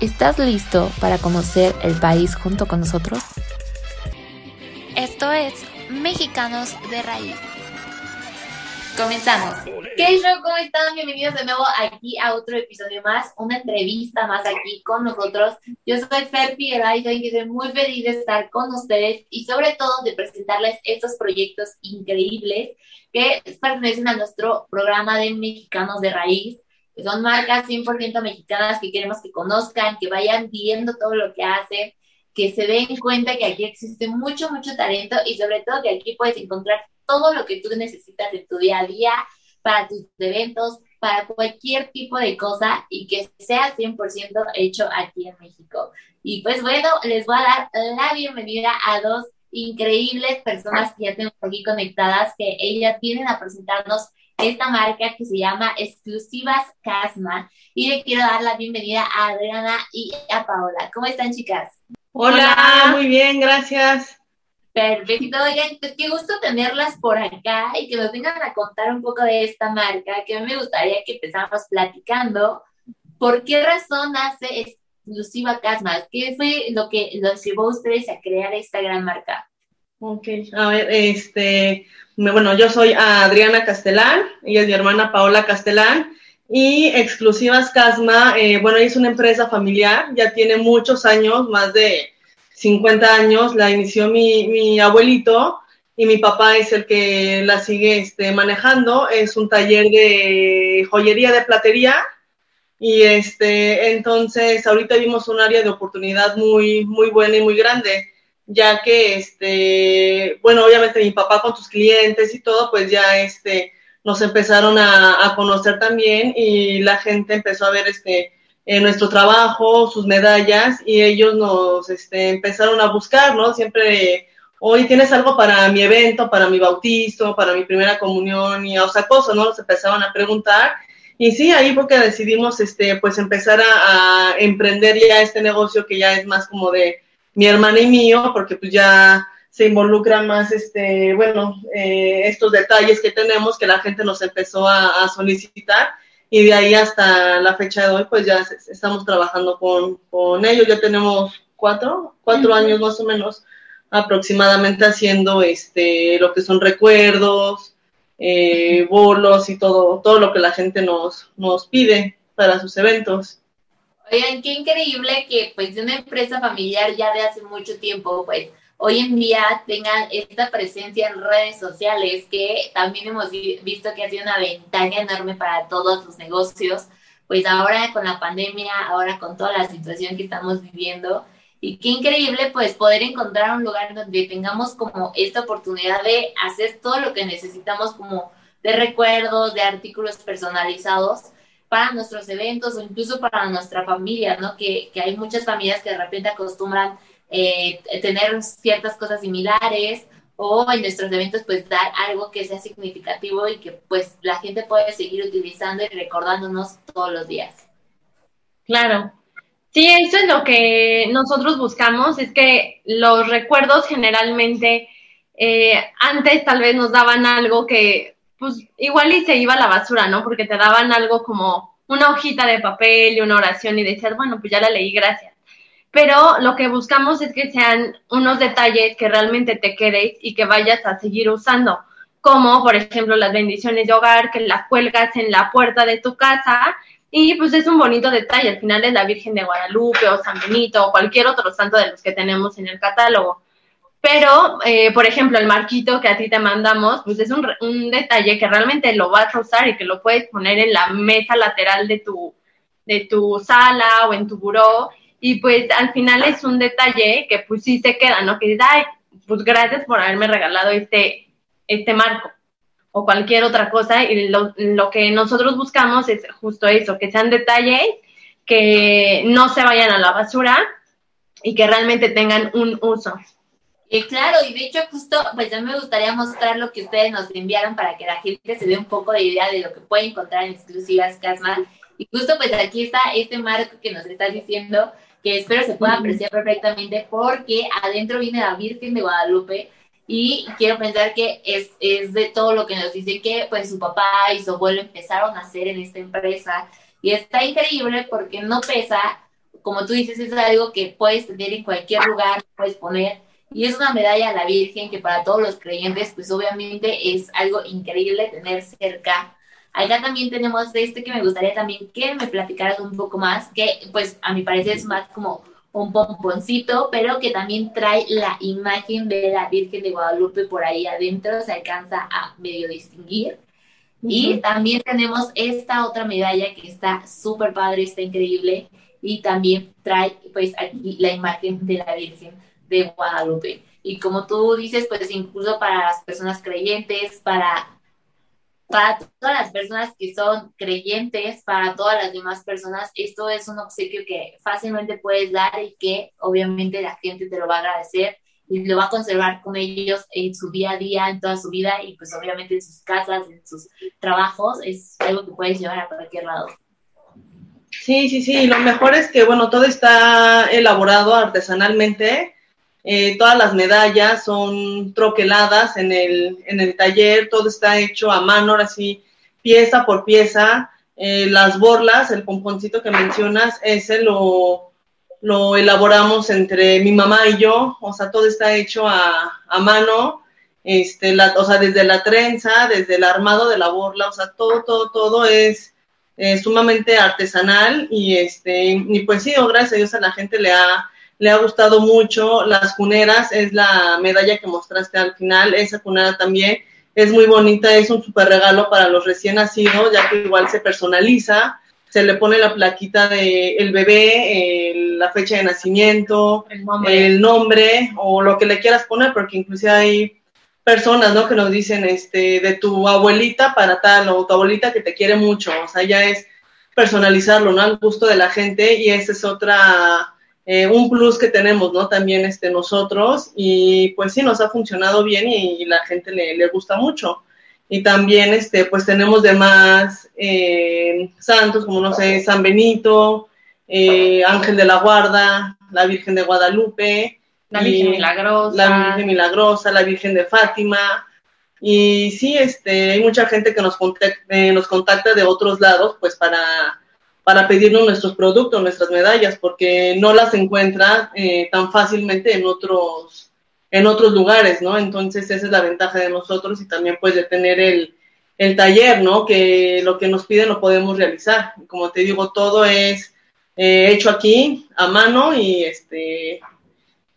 ¿Estás listo para conocer el país junto con nosotros? Esto es Mexicanos de Raíz. Comenzamos. ¿Qué show? ¿Cómo están? Bienvenidos de nuevo aquí a otro episodio más, una entrevista más aquí con nosotros. Yo soy Fer Figueroa y estoy muy feliz de estar con ustedes y sobre todo de presentarles estos proyectos increíbles que pertenecen a nuestro programa de Mexicanos de Raíz son marcas 100% mexicanas que queremos que conozcan, que vayan viendo todo lo que hacen, que se den cuenta que aquí existe mucho, mucho talento y sobre todo que aquí puedes encontrar todo lo que tú necesitas en tu día a día para tus eventos, para cualquier tipo de cosa y que sea 100% hecho aquí en México. Y pues bueno, les voy a dar la bienvenida a dos increíbles personas que ya tenemos aquí conectadas, que ellas vienen a presentarnos esta marca que se llama Exclusivas Casma. Y le quiero dar la bienvenida a Adriana y a Paola. ¿Cómo están, chicas? Hola, muy bien, gracias. Perfecto, oigan, pues qué gusto tenerlas por acá y que nos vengan a contar un poco de esta marca, que a mí me gustaría que empezáramos platicando. ¿Por qué razón hace Exclusiva Casma? ¿Qué fue lo que los llevó a ustedes a crear esta gran marca? Ok, a ver, este, bueno, yo soy Adriana Castelán, ella es mi hermana Paola Castelán, y Exclusivas Casma, eh, bueno, es una empresa familiar, ya tiene muchos años, más de 50 años, la inició mi, mi abuelito y mi papá es el que la sigue este, manejando, es un taller de joyería de platería, y este, entonces ahorita vimos un área de oportunidad muy, muy buena y muy grande ya que, este, bueno, obviamente mi papá con sus clientes y todo, pues ya, este, nos empezaron a, conocer también y la gente empezó a ver, este, eh, nuestro trabajo, sus medallas y ellos nos, este, empezaron a buscar, ¿no? Siempre, hoy tienes algo para mi evento, para mi bautizo, para mi primera comunión y, o sea, cosas, ¿no? Nos empezaban a preguntar y sí, ahí porque decidimos, este, pues empezar a emprender ya este negocio que ya es más como de, mi hermana y mío, porque pues ya se involucran más, este, bueno, eh, estos detalles que tenemos que la gente nos empezó a, solicitar y de ahí hasta la fecha de hoy, pues ya estamos trabajando con, ellos, ya tenemos cuatro, cuatro años más o menos aproximadamente haciendo este, lo que son recuerdos, eh, bolos y todo, todo lo que la gente nos, nos pide para sus eventos. Oigan, qué increíble que pues de una empresa familiar ya de hace mucho tiempo, pues hoy en día tengan esta presencia en redes sociales que también hemos visto que ha sido una ventaja enorme para todos los negocios, pues ahora con la pandemia, ahora con toda la situación que estamos viviendo. Y qué increíble pues poder encontrar un lugar donde tengamos como esta oportunidad de hacer todo lo que necesitamos como de recuerdos, de artículos personalizados para nuestros eventos o incluso para nuestra familia, ¿no? Que, que hay muchas familias que de repente acostumbran eh, tener ciertas cosas similares o en nuestros eventos pues dar algo que sea significativo y que pues la gente puede seguir utilizando y recordándonos todos los días. Claro. Sí, eso es lo que nosotros buscamos, es que los recuerdos generalmente eh, antes tal vez nos daban algo que pues igual y se iba a la basura, ¿no? Porque te daban algo como una hojita de papel y una oración y decías, bueno, pues ya la leí, gracias. Pero lo que buscamos es que sean unos detalles que realmente te quedes y que vayas a seguir usando, como por ejemplo las bendiciones de hogar, que las cuelgas en la puerta de tu casa y pues es un bonito detalle, al final es la Virgen de Guadalupe o San Benito o cualquier otro santo de los que tenemos en el catálogo. Pero, eh, por ejemplo, el marquito que a ti te mandamos, pues es un, un, detalle que realmente lo vas a usar y que lo puedes poner en la mesa lateral de tu, de tu sala o en tu buró. Y pues al final es un detalle que pues sí se queda, ¿no? Que dices, ay, pues gracias por haberme regalado este, este marco o cualquier otra cosa. Y lo, lo que nosotros buscamos es justo eso, que sean detalles que no se vayan a la basura y que realmente tengan un uso. Y claro, y de hecho justo, pues ya me gustaría mostrar lo que ustedes nos enviaron para que la gente se dé un poco de idea de lo que puede encontrar en exclusivas Casma. Y justo pues aquí está este marco que nos estás diciendo, que espero se pueda apreciar perfectamente porque adentro viene la Virgen de Guadalupe y quiero pensar que es, es de todo lo que nos dice que pues su papá y su abuelo empezaron a hacer en esta empresa y está increíble porque no pesa, como tú dices, es algo que puedes tener en cualquier lugar, puedes poner y es una medalla a la Virgen que para todos los creyentes pues obviamente es algo increíble tener cerca. Acá también tenemos este que me gustaría también que me platicaras un poco más, que pues a mi parecer es más como un pomponcito, pero que también trae la imagen de la Virgen de Guadalupe por ahí adentro, se alcanza a medio distinguir. Y también tenemos esta otra medalla que está súper padre, está increíble, y también trae pues aquí la imagen de la Virgen de Guadalupe. Y como tú dices, pues incluso para las personas creyentes, para para todas las personas que son creyentes, para todas las demás personas, esto es un obsequio que fácilmente puedes dar y que obviamente la gente te lo va a agradecer y lo va a conservar con ellos en su día a día, en toda su vida y pues obviamente en sus casas, en sus trabajos, es algo que puedes llevar a cualquier lado. Sí, sí, sí, lo mejor es que, bueno, todo está elaborado artesanalmente eh, todas las medallas son troqueladas en el, en el taller, todo está hecho a mano, ahora sí, pieza por pieza. Eh, las borlas, el pomponcito que mencionas, ese lo, lo elaboramos entre mi mamá y yo, o sea, todo está hecho a, a mano, este, o sea, desde la trenza, desde el armado de la borla, o sea, todo, todo, todo es eh, sumamente artesanal y este, y pues sí, oh, gracias a Dios a la gente le ha le ha gustado mucho. Las cuneras es la medalla que mostraste al final, esa cunera también es muy bonita, es un super regalo para los recién nacidos, ya que igual se personaliza, se le pone la plaquita de el bebé, la fecha de nacimiento, el nombre. o lo que le quieras poner, porque inclusive hay personas, ¿no? Que nos dicen, este, de tu abuelita para tal, o tu abuelita que te quiere mucho, o sea, ya es personalizarlo, ¿no? Al gusto de la gente y esa es otra eh, un plus que tenemos, ¿no? También este, nosotros y pues sí, nos ha funcionado bien y, la gente le, le, gusta mucho. Y también, este, pues tenemos demás eh, santos, como no sé, San Benito, eh, Ángel de la Guarda, la Virgen de Guadalupe. La Virgen Milagrosa. La Virgen Milagrosa, la Virgen de Fátima. Y sí, este, hay mucha gente que nos nos contacta de otros lados, pues para para pedirnos nuestros productos, nuestras medallas, porque no las encuentra eh, tan fácilmente en otros, en otros lugares, ¿no? Entonces esa es la ventaja de nosotros y también pues de tener el, el taller, ¿no? Que lo que nos piden lo podemos realizar. Como te digo, todo es eh, hecho aquí a mano y este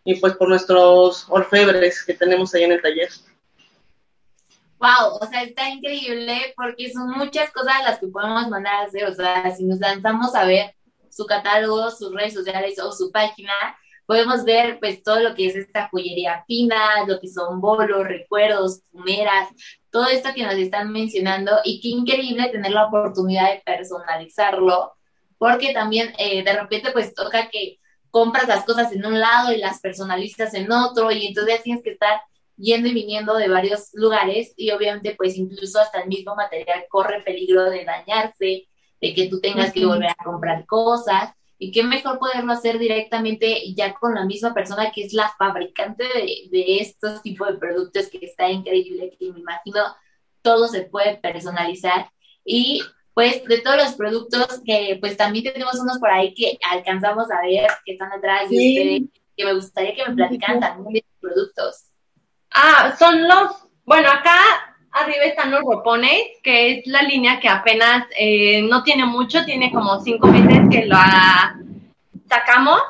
y pues por nuestros orfebres que tenemos ahí en el taller wow, o sea, está increíble porque son muchas cosas las que podemos mandar a hacer, o sea, si nos lanzamos a ver su catálogo, sus redes sociales o su página, podemos ver pues todo lo que es esta joyería fina, lo que son bolos, recuerdos, fumeras, todo esto que nos están mencionando. Y qué increíble tener la oportunidad de personalizarlo, porque también eh, de repente pues toca que compras las cosas en un lado y las personalizas en otro y entonces tienes que estar yendo y viniendo de varios lugares y obviamente pues incluso hasta el mismo material corre peligro de dañarse, de que tú tengas que volver a comprar cosas. Y qué mejor poderlo hacer directamente ya con la misma persona que es la fabricante de, de estos tipos de productos que está increíble, que me imagino todo se puede personalizar. Y pues de todos los productos que pues también tenemos unos por ahí que alcanzamos a ver que están atrás de ustedes, que me gustaría que me platicaran también de productos. Ah, son los, bueno, acá arriba están los ropones, que es la línea que apenas eh, no tiene mucho, tiene como cinco meses que la sacamos,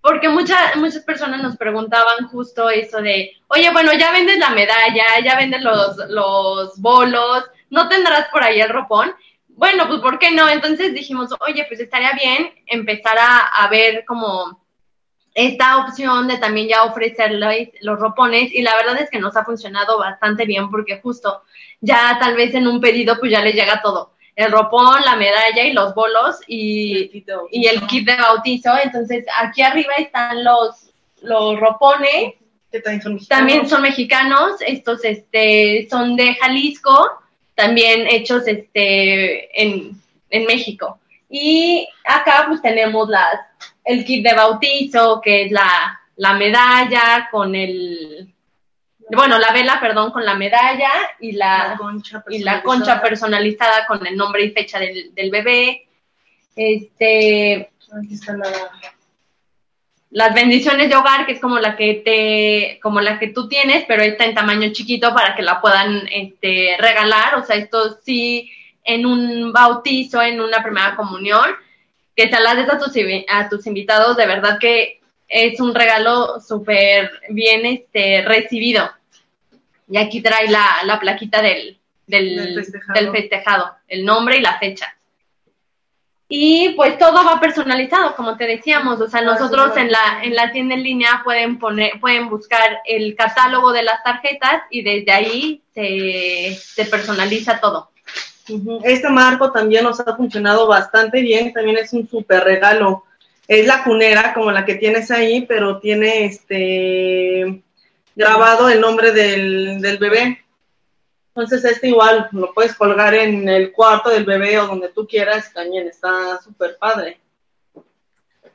porque muchas muchas personas nos preguntaban justo eso de, oye, bueno, ya vendes la medalla, ya vendes los, los bolos, ¿no tendrás por ahí el ropón? Bueno, pues ¿por qué no? Entonces dijimos, oye, pues estaría bien empezar a, a ver como esta opción de también ya ofrecerles los ropones y la verdad es que nos ha funcionado bastante bien porque justo ya tal vez en un pedido pues ya les llega todo. el ropón, la medalla y los bolos y, y el kit de bautizo. Entonces, aquí arriba están los, los ropones. Que también son mexicanos. También son mexicanos. Estos este, son de Jalisco, también hechos este, en, en México. Y acá pues tenemos las, el kit de bautizo, que es la, la medalla con el, bueno, la vela, perdón, con la medalla y la, La concha y la concha personalizada. con el nombre y fecha del, del bebé. Este, Aquí está la... las bendiciones de hogar, que es como la que te, como la que tú tienes, pero está en tamaño chiquito para que la puedan este, regalar. O sea, esto sí en un bautizo, en una primera comunión, que te las des a tus, a tus invitados, de verdad que es un regalo súper bien este, recibido. Y aquí trae la, la plaquita del, del, Del festejado. del festejado, el nombre y la fecha. Y pues todo va personalizado, como te decíamos, o sea, nosotros en la, en la tienda en línea pueden poner, pueden buscar el catálogo de las tarjetas y desde ahí se, se personaliza todo. Este marco también nos ha funcionado bastante bien, también es un súper regalo. Es la cunera como la que tienes ahí, pero tiene este grabado el nombre del, del bebé. Entonces este igual lo puedes colgar en el cuarto del bebé o donde tú quieras, también está súper padre.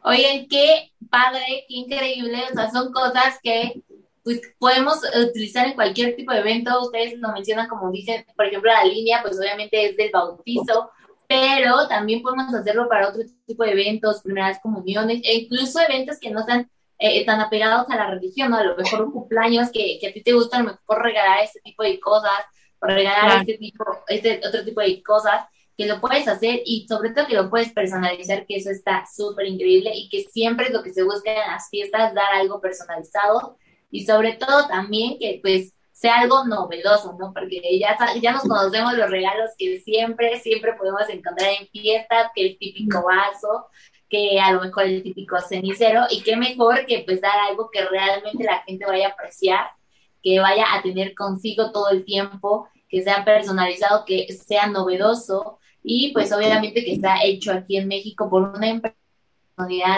Oigan, qué padre, qué increíble. O sea, son cosas que pues, podemos utilizar en cualquier tipo de evento. Ustedes lo mencionan como dicen, por ejemplo, la línea, pues obviamente es del bautizo, pero también podemos hacerlo para otro tipo de eventos, primeras comuniones, e incluso eventos que no sean eh, tan apegados a la religión, ¿no? A lo mejor un cumpleaños que, que a ti te gusta, a lo mejor regalar este tipo de cosas, o regalar Claro. este tipo, este otro tipo de cosas que lo puedes hacer y sobre todo que lo puedes personalizar, que eso está súper increíble y que siempre es lo que se busca en las fiestas, dar algo personalizado y sobre todo también que pues sea algo novedoso, ¿no? Porque ya, ya nos conocemos los regalos que siempre, siempre podemos encontrar en fiestas, que el típico vaso, que a lo mejor el típico cenicero y qué mejor que pues dar algo que realmente la gente vaya a apreciar, que vaya a tener consigo todo el tiempo, que sea personalizado, que sea novedoso y pues obviamente que está hecho aquí en México por una empresa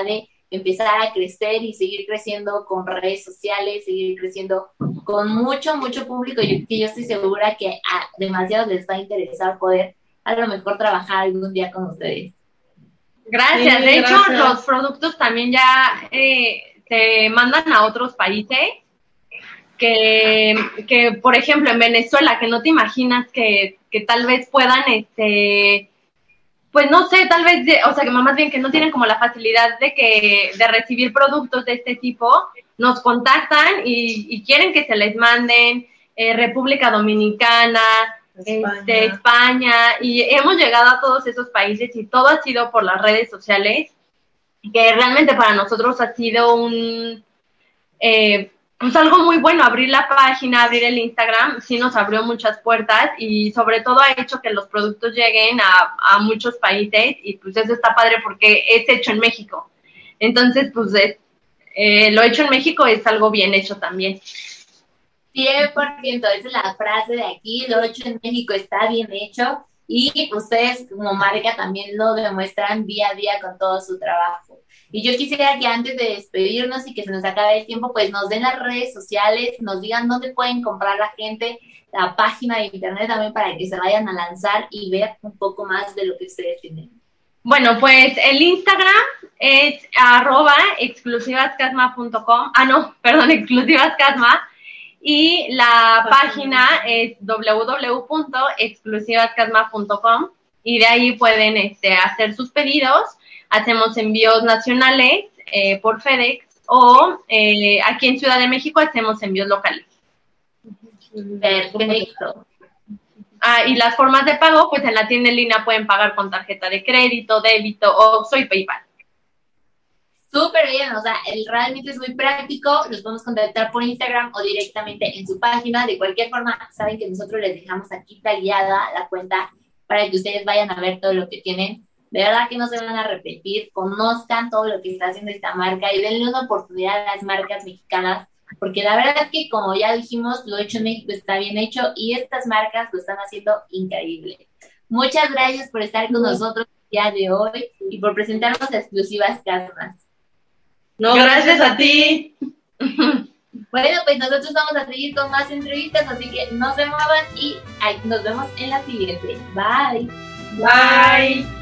de empezar a crecer y seguir creciendo con redes sociales, seguir creciendo con mucho, mucho público, yo, que yo estoy segura que a demasiados les va a interesar poder a lo mejor trabajar algún día con ustedes. Gracias. Sí, de hecho, los productos también ya eh, se mandan a otros países. Que, que, por ejemplo, en Venezuela, que no te imaginas que, que tal vez puedan, este, pues no sé, tal vez, o sea, que más bien que no tienen como la facilidad de que de recibir productos de este tipo, nos contactan y, y quieren que se les manden eh, República Dominicana, España. este, España, y hemos llegado a todos esos países y todo ha sido por las redes sociales, que realmente para nosotros ha sido un, eh, pues algo muy bueno, abrir la página, abrir el Instagram, sí nos abrió muchas puertas y sobre todo ha hecho que los productos lleguen a, a muchos países y pues eso está padre porque es hecho en México. Entonces, pues es- eh, lo hecho en México es algo bien hecho también. 100%, esa es la frase de aquí, lo hecho en México está bien hecho y ustedes como marca también lo demuestran día a día con todo su trabajo. Y yo quisiera que antes de despedirnos y que se nos acabe el tiempo, pues nos den las redes sociales, nos digan dónde pueden comprar la gente, la página de internet también para que se vayan a lanzar y ver un poco más de lo que ustedes tienen. Bueno, pues el Instagram es arroba exclusivascasma.com. Ah, no, perdón, exclusivascasma. Y la página es www.exclusivascasma.com y de ahí pueden este, hacer sus pedidos. Hacemos envíos nacionales eh, por FedEx o eh, aquí en Ciudad de México hacemos envíos locales. Perfecto. Ah, y las formas de pago, pues en la tienda en línea pueden pagar con tarjeta de crédito, débito o soy PayPal. Súper bien, o sea, el, realmente es muy práctico, los podemos contactar por Instagram o directamente en su página. De cualquier forma, saben que nosotros les dejamos aquí tagueada la cuenta para que ustedes vayan a ver todo lo que tienen. De verdad que no se van a repetir, conozcan todo lo que está haciendo esta marca y denle una oportunidad a las marcas mexicanas, porque la verdad es que como ya dijimos, lo hecho en México está bien hecho y estas marcas lo están haciendo increíble. Muchas gracias por estar con nosotros el día de hoy y por presentarnos exclusivas casas. No, gracias a ti. Bueno, pues nosotros vamos a seguir con más entrevistas, así que no se muevan y nos vemos en la siguiente. Bye. Bye.